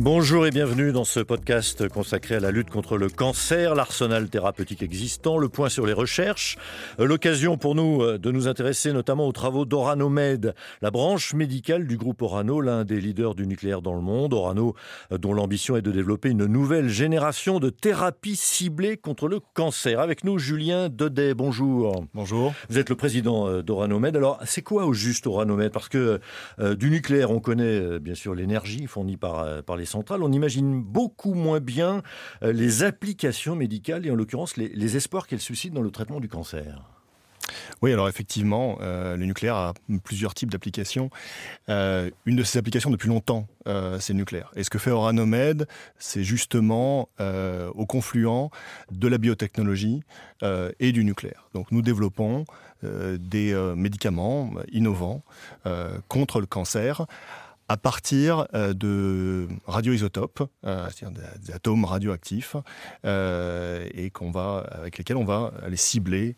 Bonjour et bienvenue dans ce podcast consacré à la lutte contre le cancer, l'arsenal thérapeutique existant, le point sur les recherches, l'occasion pour nous euh, de nous intéresser notamment aux travaux d'Oranomed, la branche médicale du groupe Orano, l'un des leaders du nucléaire dans le monde. Orano, euh, dont l'ambition est de développer une nouvelle génération de thérapies ciblées contre le cancer. Avec nous, Julien Dedet, bonjour. Bonjour. Vous êtes le président euh, d'Oranomed. Alors, c'est quoi au juste Oranomed? Parce que du nucléaire, on connaît bien sûr l'énergie fournie par, par les on imagine beaucoup moins bien euh, les applications médicales et en l'occurrence les, espoirs qu'elles suscitent dans le traitement du cancer. Oui, alors effectivement, euh, le nucléaire a plusieurs types d'applications. Euh, une de ces applications depuis longtemps, c'est le nucléaire. Et ce que fait Oranomed, c'est justement au confluent de la biotechnologie et du nucléaire. Donc nous développons des médicaments innovants contre le cancer à partir euh, de radioisotopes, euh, c'est-à-dire des atomes radioactifs, euh, et qu'on va, avec lesquels on va aller cibler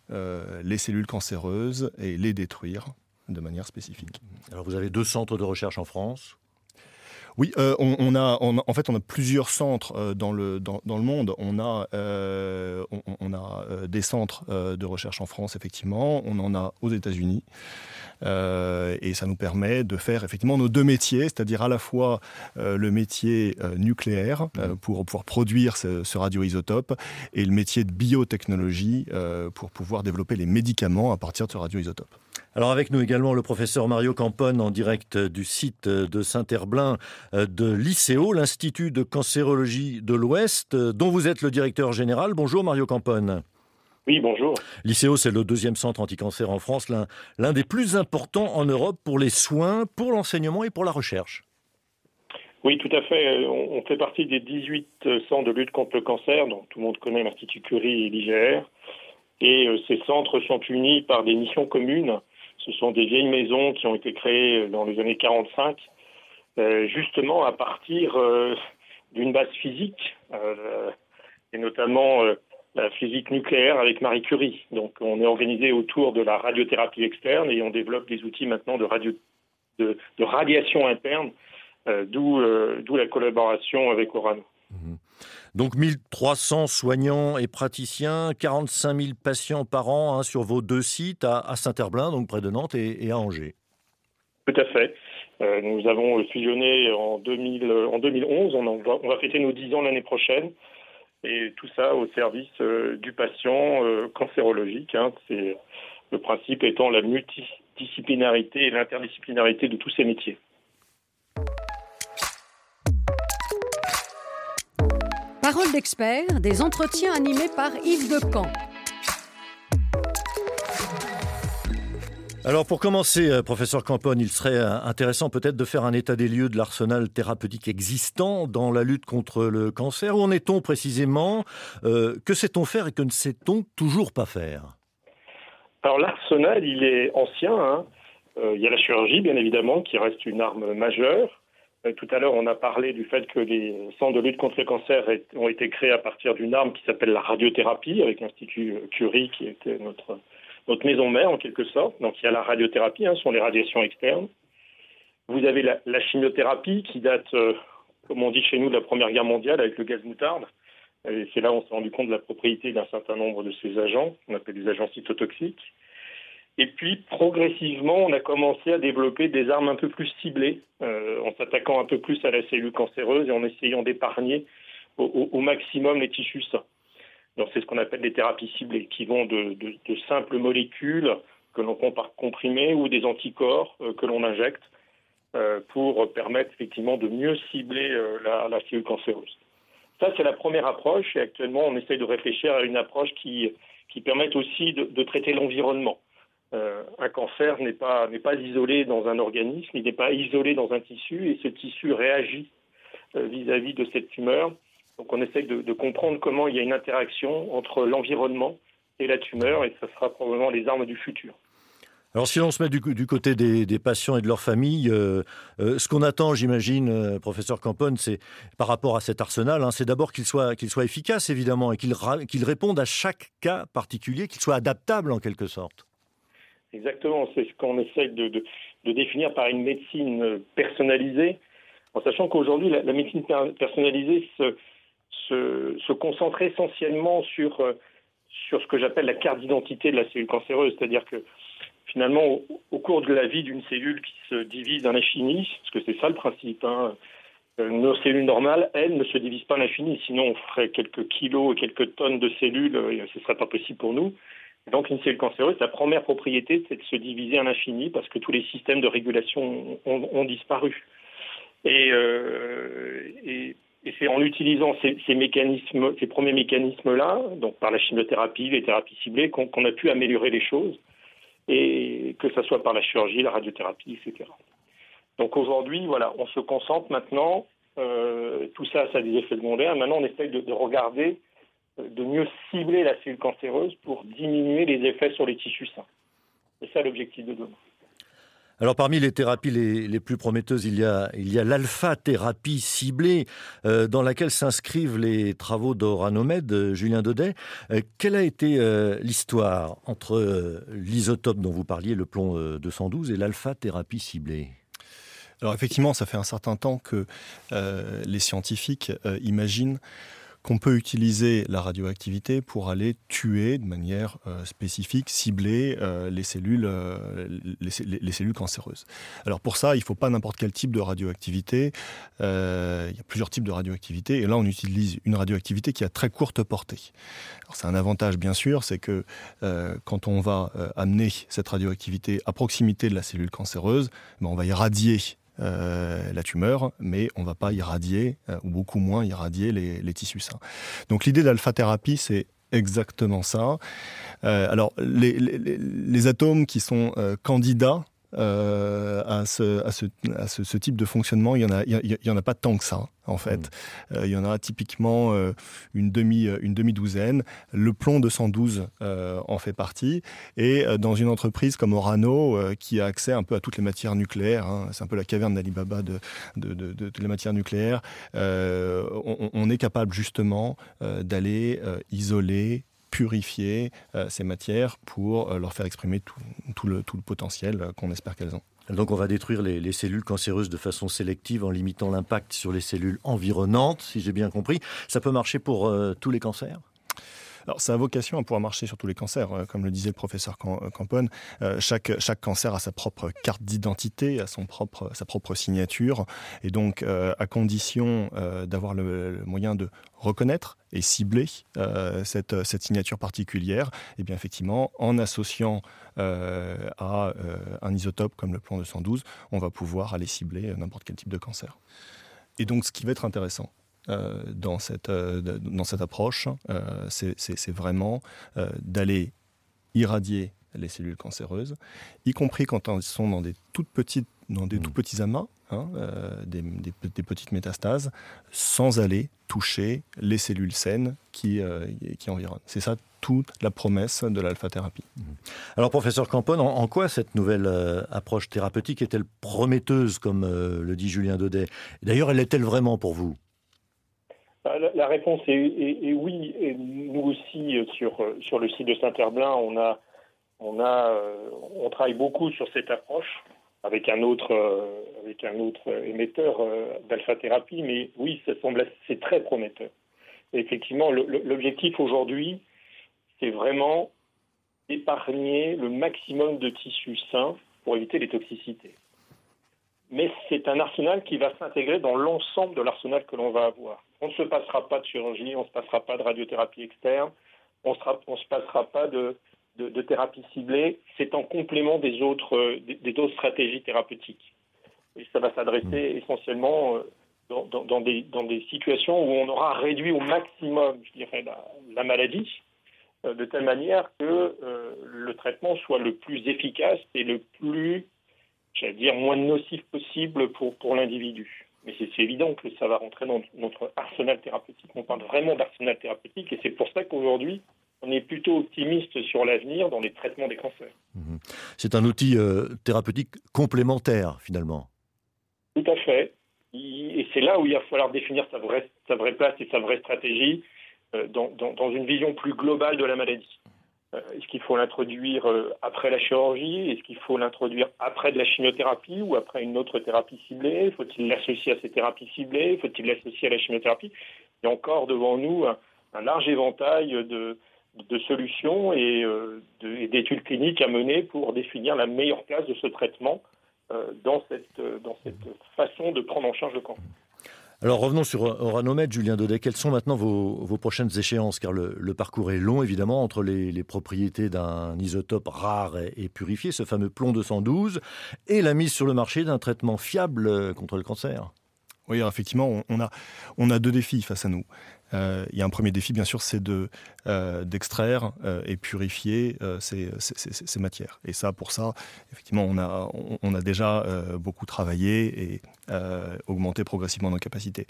les cellules cancéreuses et les détruire de manière spécifique. Alors vous avez deux centres de recherche en France? Oui, on, a, en fait, on a plusieurs centres dans, le, dans, le monde. On a, on, a des centres de recherche en France, effectivement. On en a aux États-Unis. Euh, et ça nous permet de faire effectivement nos deux métiers, c'est-à-dire à la fois euh, le métier euh, nucléaire mmh. pour pouvoir produire ce, ce radioisotope et le métier de biotechnologie pour pouvoir développer les médicaments à partir de ce radioisotope. Alors avec nous également le professeur Mario Campone en direct du site de Saint-Herblain de l'ICEO, l'Institut de cancérologie de l'Ouest, dont vous êtes le directeur général. Bonjour Mario Campone. Oui, bonjour. L'ICEO, c'est le deuxième centre anticancer en France, l'un des plus importants en Europe pour les soins, pour l'enseignement et pour la recherche. Oui, tout à fait. On fait partie des 18 centres de lutte contre le cancer, dont tout le monde connaît l'Institut Curie et l'IGR. Et euh, ces centres sont unis par des missions communes. Ce sont des vieilles maisons qui ont été créées dans les années 45, euh, justement à partir euh, d'une base physique, et notamment la physique nucléaire avec Marie Curie. Donc on est organisé autour de la radiothérapie externe et on développe des outils maintenant de, radio, de, radiation interne, euh, euh, d'où la collaboration avec Orano. Mhm. Donc 1300 soignants et praticiens, 45 000 patients par an hein, sur vos deux sites à, Saint-Herblain, donc près de Nantes, et, à Angers. Tout à fait. Euh, nous avons fusionné en, 2000, en 2011. On, va, on va fêter nos 10 ans l'année prochaine et tout ça au service euh, du patient euh, cancérologique. Hein. Le principe étant la multidisciplinarité et l'interdisciplinarité de tous ces métiers. Parole d'expert, des entretiens animés par Yves Decamp. Alors pour commencer, euh, professeur Campone, il serait euh, intéressant peut-être de faire un état des lieux de l'arsenal thérapeutique existant dans la lutte contre le cancer. Où en est-on précisément? Euh, Que sait-on faire et que ne sait-on toujours pas faire? Alors l'arsenal, il est ancien. Hein. il y a la chirurgie, bien évidemment, qui reste une arme majeure. tout à l'heure, on a parlé du fait que les centres de lutte contre le cancer ont été créés à partir d'une arme qui s'appelle la radiothérapie, avec l'Institut Curie, qui était notre notre maison mère en quelque sorte. Donc il y a la radiothérapie, hein, ce sont les radiations externes. Vous avez la, chimiothérapie qui date, euh, comme on dit chez nous, de la Première Guerre mondiale avec le gaz moutarde. C'est là où on s'est rendu compte de la propriété d'un certain nombre de ces agents, qu'on appelle des agents cytotoxiques. Et puis, progressivement, on a commencé à développer des armes un peu plus ciblées, euh, en s'attaquant un peu plus à la cellule cancéreuse et en essayant d'épargner au, maximum les tissus sains c'est ce qu'on appelle des thérapies ciblées, qui vont de, simples molécules que l'on prend par comprimé ou des anticorps euh, que l'on injecte euh, pour permettre effectivement de mieux cibler euh, la, cellule cancéreuse. Ça, c'est la première approche et actuellement, on essaye de réfléchir à une approche qui, permette aussi de, traiter l'environnement. un cancer n'est pas, n'est pas isolé dans un organisme, il n'est pas isolé dans un tissu et ce tissu réagit vis-à-vis -vis de cette tumeur donc on essaye de, comprendre comment il y a une interaction entre l'environnement et la tumeur, et ça sera probablement les armes du futur. Alors si on se met du, côté des, patients et de leurs familles, euh, euh, ce qu'on attend, j'imagine, euh, professeur Campone, c'est par rapport à cet arsenal, hein, c'est d'abord qu'il soit, qu'il soit efficace, évidemment, et qu'il, réponde à chaque cas particulier, qu'il soit adaptable en quelque sorte. Exactement, c'est ce qu'on essaie de, de, définir par une médecine personnalisée, en sachant qu'aujourd'hui, la, médecine personnalisée se, se, se, concentre essentiellement sur, sur ce que j'appelle la carte d'identité de la cellule cancéreuse, c'est-à-dire que finalement, au, cours de la vie d'une cellule qui se divise à l'infini, parce que c'est ça le principe, hein, euh, nos cellules normales, elles, ne se divisent pas à l'infini, sinon on ferait quelques kilos et quelques tonnes de cellules, et ce ne serait pas possible pour nous. Donc une cellule cancéreuse, sa première propriété, c'est de se diviser à l'infini parce que tous les systèmes de régulation ont, disparu. Euh, et, et, c'est en utilisant ces, premiers mécanismes-là, donc par la chimiothérapie, les thérapies ciblées, qu'on a pu améliorer les choses et que ce soit par la chirurgie, la radiothérapie, etc. Donc aujourd'hui, voilà, on se concentre maintenant, euh, tout ça, ça a des effets secondaires, maintenant on essaye de, regarder, euh, de mieux cibler la cellule cancéreuse pour diminuer les effets sur les tissus sains. C'est ça l'objectif de demain. Alors parmi les thérapies les, plus prometteuses, il y a, l'alpha-thérapie ciblée euh, dans laquelle s'inscrivent les travaux d'Oranomède, euh, Julien Daudet. Euh, quelle a été l'histoire entre l'isotope dont vous parliez, le plomb 212, et l'alpha-thérapie ciblée? Alors effectivement, ça fait un certain temps que les scientifiques imaginent qu'on peut utiliser la radioactivité pour aller tuer de manière euh, spécifique, cibler euh, les, cellules, euh, les, cellules cancéreuses. Alors pour ça, il ne faut pas n'importe quel type de radioactivité. il y a plusieurs types de radioactivité et là on utilise une radioactivité qui a très courte portée. C'est un avantage bien sûr, c'est que quand on va amener cette radioactivité à proximité de la cellule cancéreuse, ben, on va irradier euh, la tumeur, mais on va pas irradier, euh, ou beaucoup moins irradier les, tissus sains. Donc l'idée d'alpha-thérapie, c'est exactement ça. Euh, alors les, atomes qui sont candidats euh, à, ce, à, ce, à ce, type de fonctionnement, il n'y en, a, il y en a pas tant que ça, en fait. Mm. Euh, il y en a typiquement euh, une, demi, une demi-douzaine. Le plomb 212 en fait partie. Et dans une entreprise comme Orano, qui a accès un peu à toutes les matières nucléaires, hein, c'est un peu la caverne d'Alibaba de, de, de, de, les matières nucléaires, on, on, est capable justement d'aller isoler, purifier euh, ces matières pour euh, leur faire exprimer tout, le, tout le, potentiel euh, qu'on espère qu'elles ont. Donc on va détruire les, cellules cancéreuses de façon sélective en limitant l'impact sur les cellules environnantes, si j'ai bien compris. Ça peut marcher pour tous les cancers? Alors, ça a vocation à pouvoir marcher sur tous les cancers. Euh, comme le disait le professeur euh, Campone, euh, chaque, cancer a sa propre carte d'identité, a son propre, sa propre signature. Et donc, à condition d'avoir le, moyen de reconnaître et cibler cette, cette, signature particulière, et eh bien effectivement, en associant à un isotope comme le plan 212, on va pouvoir aller cibler n'importe quel type de cancer. Et donc, ce qui va être intéressant, dans, cette, euh, dans cette approche, euh, c'est vraiment d'aller irradier les cellules cancéreuses, y compris quand elles sont dans des toutes petites, dans des mmh. tout petits amas, hein, des, des, petites métastases, sans aller toucher les cellules saines qui, qui environnent. C'est ça toute la promesse de l'alpha-thérapie. Mmh. Alors, professeur Campone, en, quoi cette nouvelle approche thérapeutique est-elle prometteuse, comme le dit Julien Daudet? D'ailleurs, elle est-elle vraiment pour vous? La réponse est, oui. Et nous aussi, euh, sur, euh, sur le site de Saint-Herblain, on, a, on, a, euh, on travaille beaucoup sur cette approche avec un autre, avec un autre émetteur d'alpha-thérapie. Mais oui, ça semble c'est très prometteur. effectivement, l'objectif aujourd'hui, c'est vraiment épargner le maximum de tissus sains pour éviter les toxicités. Mais c'est un arsenal qui va s'intégrer dans l'ensemble de l'arsenal que l'on va avoir. On ne se passera pas de chirurgie, on ne se passera pas de radiothérapie externe, on ne se passera pas de, de, thérapie ciblée. C'est en complément des autres, des, autres stratégies thérapeutiques. Et ça va s'adresser mmh. essentiellement euh, dans, dans, des, dans, des, situations où on aura réduit au maximum, je dirais, la, maladie, euh, de telle manière que euh, le traitement soit le plus efficace et le plus, j'allais dire, moins nocif possible pour, pour l'individu. Mais c'est évident que ça va rentrer dans notre arsenal thérapeutique. On parle vraiment d'arsenal thérapeutique et c'est pour ça qu'aujourd'hui, on est plutôt optimiste sur l'avenir dans les traitements des cancers. Mhm. C'est un outil euh, thérapeutique complémentaire, finalement. Tout à fait. Et c'est là où il va falloir définir sa vraie, sa vraie place et sa vraie stratégie euh, dans, dans, une vision plus globale de la maladie. Euh, est-ce qu'il faut l'introduire après la chirurgie? Est-ce qu'il faut l'introduire après de la chimiothérapie ou après une autre thérapie ciblée? Faut-il l'associer à ces thérapies ciblées? Faut-il l'associer à la chimiothérapie? Il y a encore devant nous un large éventail de, solutions et, euh, d'études cliniques à mener pour définir la meilleure place de ce traitement euh, dans, cette, euh, dans cette façon de prendre en charge le cancer. Alors revenons sur Oranomed, Julien Daudet. Quelles sont maintenant vos, vos prochaines échéances? Car le, parcours est long, évidemment, entre les, propriétés d'un isotope rare et, purifié, ce fameux plomb 212, et la mise sur le marché d'un traitement fiable contre le cancer. Oui, effectivement, on a, deux défis face à nous. Euh, il y a un premier défi, bien sûr, c'est euh, d'extraire euh, et purifier ces, matières. Et ça, pour ça, effectivement, on, a déjà beaucoup travaillé et augmenté progressivement nos capacités.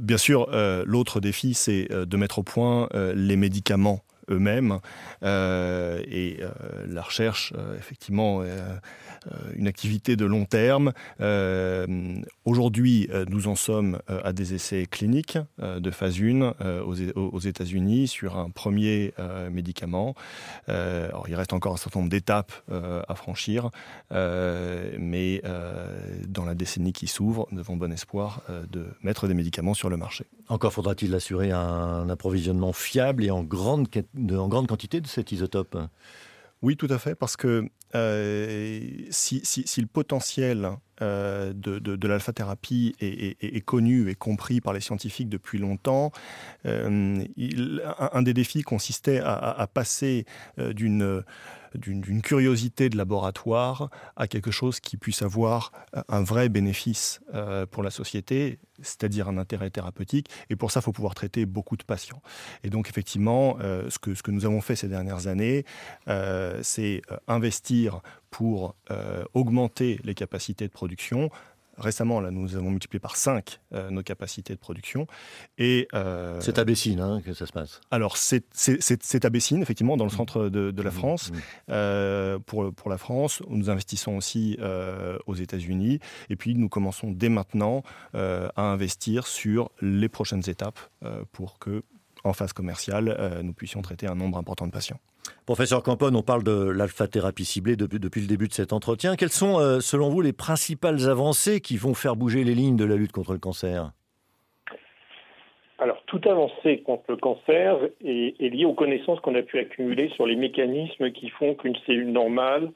bien sûr, l'autre défi, c'est de mettre au point les médicaments eux-mêmes. Euh, et euh, la recherche, euh, effectivement, une activité de long terme. Aujourd'hui, nous en sommes à des essais cliniques de phase 1 aux, États-Unis sur un premier médicament. il reste encore un certain nombre d'étapes à franchir, mais décennie qui s'ouvre, nous avons bon espoir de mettre des médicaments sur le marché. Encore faudra-t-il assurer un approvisionnement fiable et en grande en grande quantité de cet isotope? Oui, tout à fait, parce que euh, si, le potentiel euh, de, l'alpha-thérapie est, connu et compris par les scientifiques depuis longtemps, euh, un, des défis consistait à passer d'une d'une curiosité de laboratoire à quelque chose qui puisse avoir euh, un vrai bénéfice euh, pour la société, c'est-à-dire un intérêt thérapeutique. Et pour ça, il faut pouvoir traiter beaucoup de patients. Et donc, effectivement, euh, ce, que, ce que nous avons fait ces dernières années, c'est investir pour augmenter les capacités de production, récemment, là, nous avons multiplié par 5 euh, nos capacités de production. Et euh, c'est à Bessines hein, que ça se passe. Alors c'est à Bessines, effectivement, dans le centre de, la mmh, France. Mmh. Euh, pour, pour la France, nous investissons aussi aux États-Unis. Et puis nous commençons dès maintenant à investir sur les prochaines étapes pour que, en phase commerciale, nous puissions traiter un nombre important de patients. Professeur Campon, on parle de l'alpha-thérapie ciblée depuis, le début de cet entretien. Quelles sont, euh, selon vous, les principales avancées qui vont faire bouger les lignes de la lutte contre le cancer? Alors, toute avancée contre le cancer est, liée aux connaissances qu'on a pu accumuler sur les mécanismes qui font qu'une cellule normale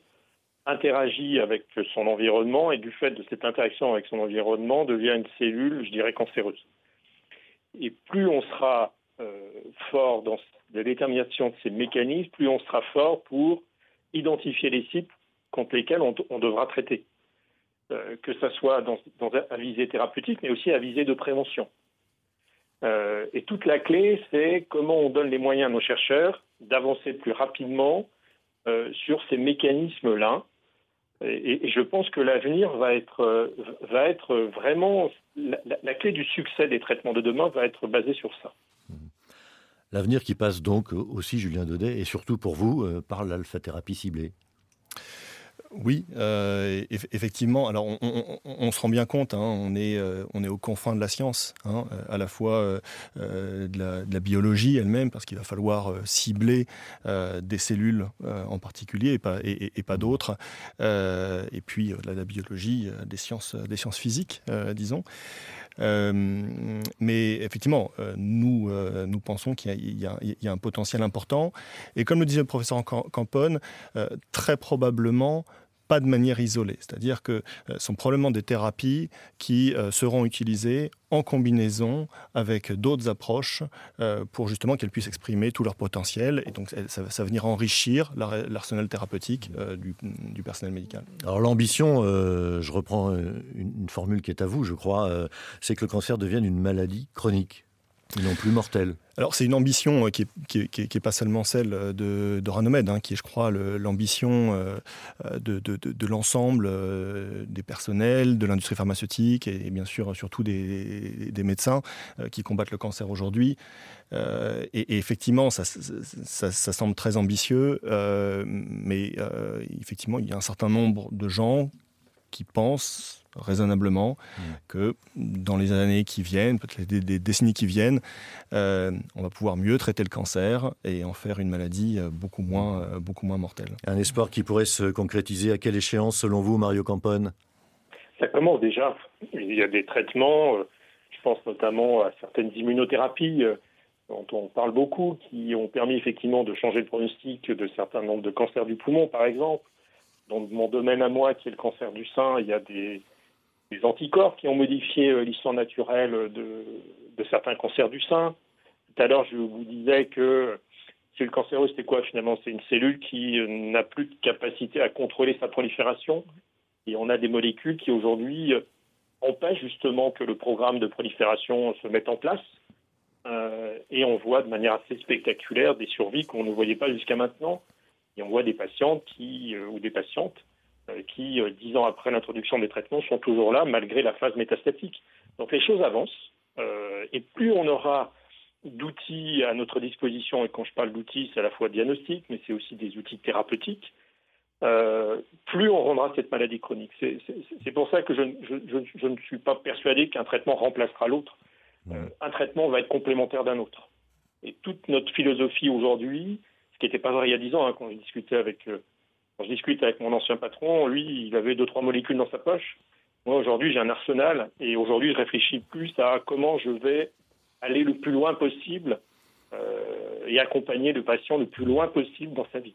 interagit avec son environnement et du fait de cette interaction avec son environnement devient une cellule, je dirais, cancéreuse. Et plus on sera fort dans la détermination de ces mécanismes, plus on sera fort pour identifier les sites contre lesquels on, devra traiter, euh, que ce soit dans, à visée thérapeutique, mais aussi à visée de prévention. Euh, et toute la clé, c'est comment on donne les moyens à nos chercheurs d'avancer plus rapidement sur ces mécanismes-là. Et, je pense que l'avenir va être vraiment la, clé du succès des traitements de demain va être basée sur ça. L'avenir qui passe donc aussi, Julien Daudet, et surtout pour vous, euh, par l'alpha-thérapie ciblée. Oui, euh, effectivement. Alors, on, se rend bien compte, hein, on, est, euh, on aux confins de la science, hein, à la fois de, la, biologie elle-même, parce qu'il va falloir cibler des cellules en particulier et pas, d'autres, et puis la, biologie des sciences, des sciences physiques, disons. Euh, mais effectivement, euh, nous, euh, nous pensons qu'il y, y, a un potentiel important. Et comme le disait le professeur Campone, très probablement, pas de manière isolée. C'est-à-dire que ce sont probablement des thérapies qui seront utilisées en combinaison avec d'autres approches pour justement qu'elles puissent exprimer tout leur potentiel. Et donc ça, va venir enrichir l'arsenal thérapeutique du, personnel médical. Alors l'ambition, je reprends une, formule qui est à vous, je crois, c'est que le cancer devienne une maladie chronique. Non plus mortelle. Alors c'est une ambition qui n'est pas seulement celle de, de Ranomed, hein, qui est je crois l'ambition de, de, l'ensemble des personnels, de l'industrie pharmaceutique et, bien sûr surtout des, médecins qui combattent le cancer aujourd'hui. Euh, et, effectivement, ça, semble très ambitieux, euh, mais euh, effectivement, il y a un certain nombre de gens qui pensent raisonnablement mmh. que dans les années qui viennent, peut-être des, décennies qui viennent, on va pouvoir mieux traiter le cancer et en faire une maladie beaucoup moins, beaucoup moins mortelle. Un espoir qui pourrait se concrétiser à quelle échéance selon vous, Mario Campone? Ça commence déjà. Il y a des traitements, je pense notamment à certaines immunothérapies dont on parle beaucoup, qui ont permis effectivement de changer le pronostic de certains nombres de cancers du poumon, par exemple. Dans mon domaine à moi, qui est le cancer du sein, il y a des, anticorps qui ont modifié euh, l'histoire naturelle de, certains cancers du sein. Tout à l'heure, je vous disais que c'est le cancéreux, c'était quoi finalement C'est une cellule qui euh, n'a plus de capacité à contrôler sa prolifération. Et on a des molécules qui aujourd'hui euh, empêchent justement que le programme de prolifération se mette en place. Et on voit de manière assez spectaculaire des survies qu'on ne voyait pas jusqu'à maintenant. Et on voit des patientes qui, ou des patientes qui, dix ans après l'introduction des traitements, sont toujours là malgré la phase métastatique. Donc les choses avancent. et plus on aura d'outils à notre disposition, et quand je parle d'outils, c'est à la fois diagnostic, mais c'est aussi des outils thérapeutiques, plus on rendra cette maladie chronique. C'est pour ça que je, je, ne suis pas persuadé qu'un traitement remplacera l'autre. Euh, un traitement va être complémentaire d'un autre. Et toute notre philosophie aujourd'hui, ce qui n'était pas vrai il y a dix ans, hein, quand, je discutais avec, euh, quand je discute avec mon ancien patron, lui, il avait deux, trois molécules dans sa poche. Moi, aujourd'hui, j'ai un arsenal et aujourd'hui, je réfléchis plus à comment je vais aller le plus loin possible euh, et accompagner le patient le plus loin possible dans sa vie.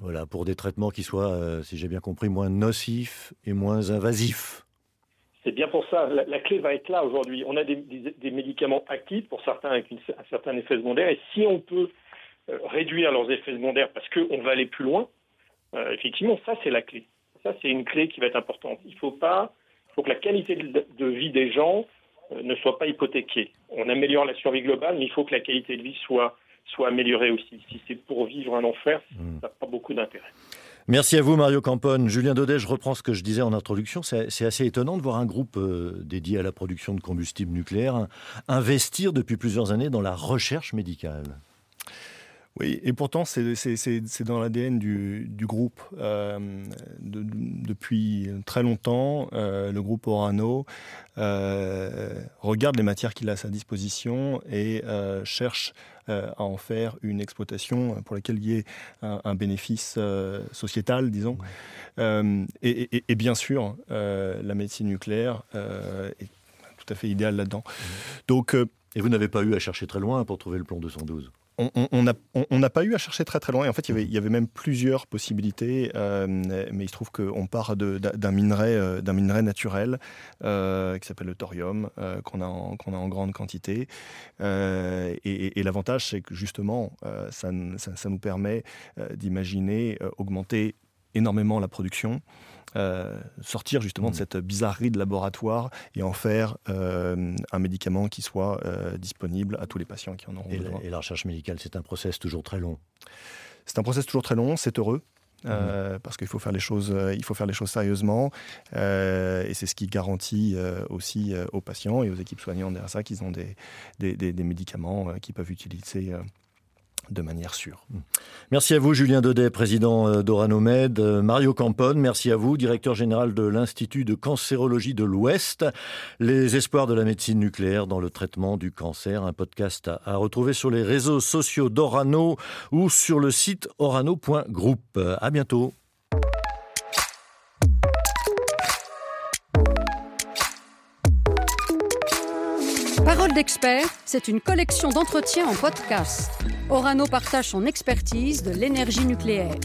Voilà, pour des traitements qui soient, si j'ai bien compris, moins nocifs et moins invasifs. C'est bien pour ça, la, clé va être là aujourd'hui. On a des, médicaments actifs, pour certains avec un certain effet secondaire, et si on peut euh, réduire leurs effets secondaires parce qu'on va aller plus loin, euh, effectivement, ça c'est la clé. Ça c'est une clé qui va être importante. Il faut pas, faut que la qualité de, vie des gens euh, ne soit pas hypothéquée. On améliore la survie globale, mais il faut que la qualité de vie soit, soit améliorée aussi. Si c'est pour vivre un enfer, mmh. ça n'a pas beaucoup d'intérêt. Merci à vous, Mario Campone. Julien Daudet, je reprends ce que je disais en introduction. C'est assez étonnant de voir un groupe euh, dédié à la production de combustible nucléaire investir depuis plusieurs années dans la recherche médicale. Oui, et pourtant, c'est dans l'ADN du, groupe. Euh, depuis très longtemps, euh, le groupe Orano regarde les matières qu'il a à sa disposition et cherche euh, à en faire une exploitation pour laquelle il y ait un, bénéfice euh, sociétal, disons. Euh, et, bien sûr, la médecine nucléaire est tout à fait idéale là-dedans. Donc, et vous n'avez pas eu à chercher très loin pour trouver le plan 212 on n'a pas eu à chercher très très loin. En fait, il y avait, même plusieurs possibilités, euh, mais il se trouve qu'on part d'un minerai, euh, d'un minerai naturel euh, qui s'appelle le thorium, qu'on a en grande quantité. et, l'avantage, c'est que justement, ça, nous permet d'imaginer augmenter énormément la production. Euh, sortir justement de mm. cette bizarrerie de laboratoire et en faire euh, un médicament qui soit euh, disponible à tous les patients qui en auront besoin. et la recherche médicale, c'est un process toujours très long. C'est un process toujours très long, c'est heureux. Mm. parce qu'il faut faire les choses, il faut faire les choses sérieusement, et c'est ce qui garantit aussi aux patients et aux équipes soignantes derrière ça qu'ils ont des, des, des, des médicaments qu'ils peuvent utiliser de manière sûre. Merci à vous, Julien Daudet, président euh, d'Oranomed. Euh, Mario Campone, merci à vous, directeur général de l'Institut de cancérologie de l'Ouest. Les espoirs de la médecine nucléaire dans le traitement du cancer, un podcast à, retrouver sur les réseaux sociaux d'Orano ou sur le site orano.group. À bientôt. Parole d'expert, c'est une collection d'entretiens en podcast. Orano partage son expertise de l'énergie nucléaire.